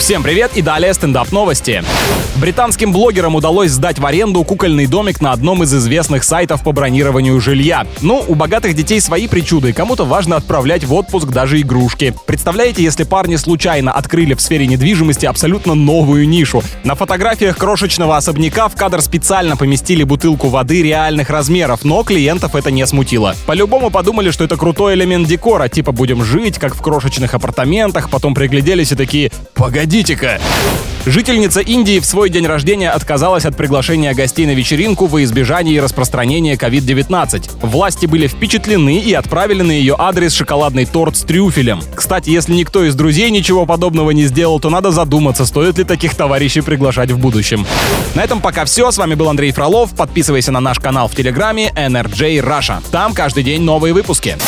Всем привет и далее стендап новости. Британским блогерам удалось сдать в аренду кукольный домик на одном из известных сайтов по бронированию жилья. Ну, у богатых детей свои причуды, кому-то важно отправлять в отпуск даже игрушки. Представляете, если парни случайно открыли в сфере недвижимости абсолютно новую нишу? На фотографиях крошечного особняка в кадр специально поместили бутылку воды реальных размеров, но клиентов это не смутило. По-любому подумали, что это крутой элемент декора, типа будем жить, как в крошечных апартаментах, потом пригляделись и такие «Погодите-ка!» Жительница Индии в свой день рождения отказалась от приглашения гостей на вечеринку во избежание распространения COVID-19. Власти были впечатлены и отправили на ее адрес шоколадный торт с трюфелем. Кстати, если никто из друзей ничего подобного не сделал, то надо задуматься, стоит ли таких товарищей приглашать в будущем. На этом пока все. С вами был Андрей Фролов. Подписывайся на наш канал в Телеграме NRJ Russia. Там каждый день новые выпуски.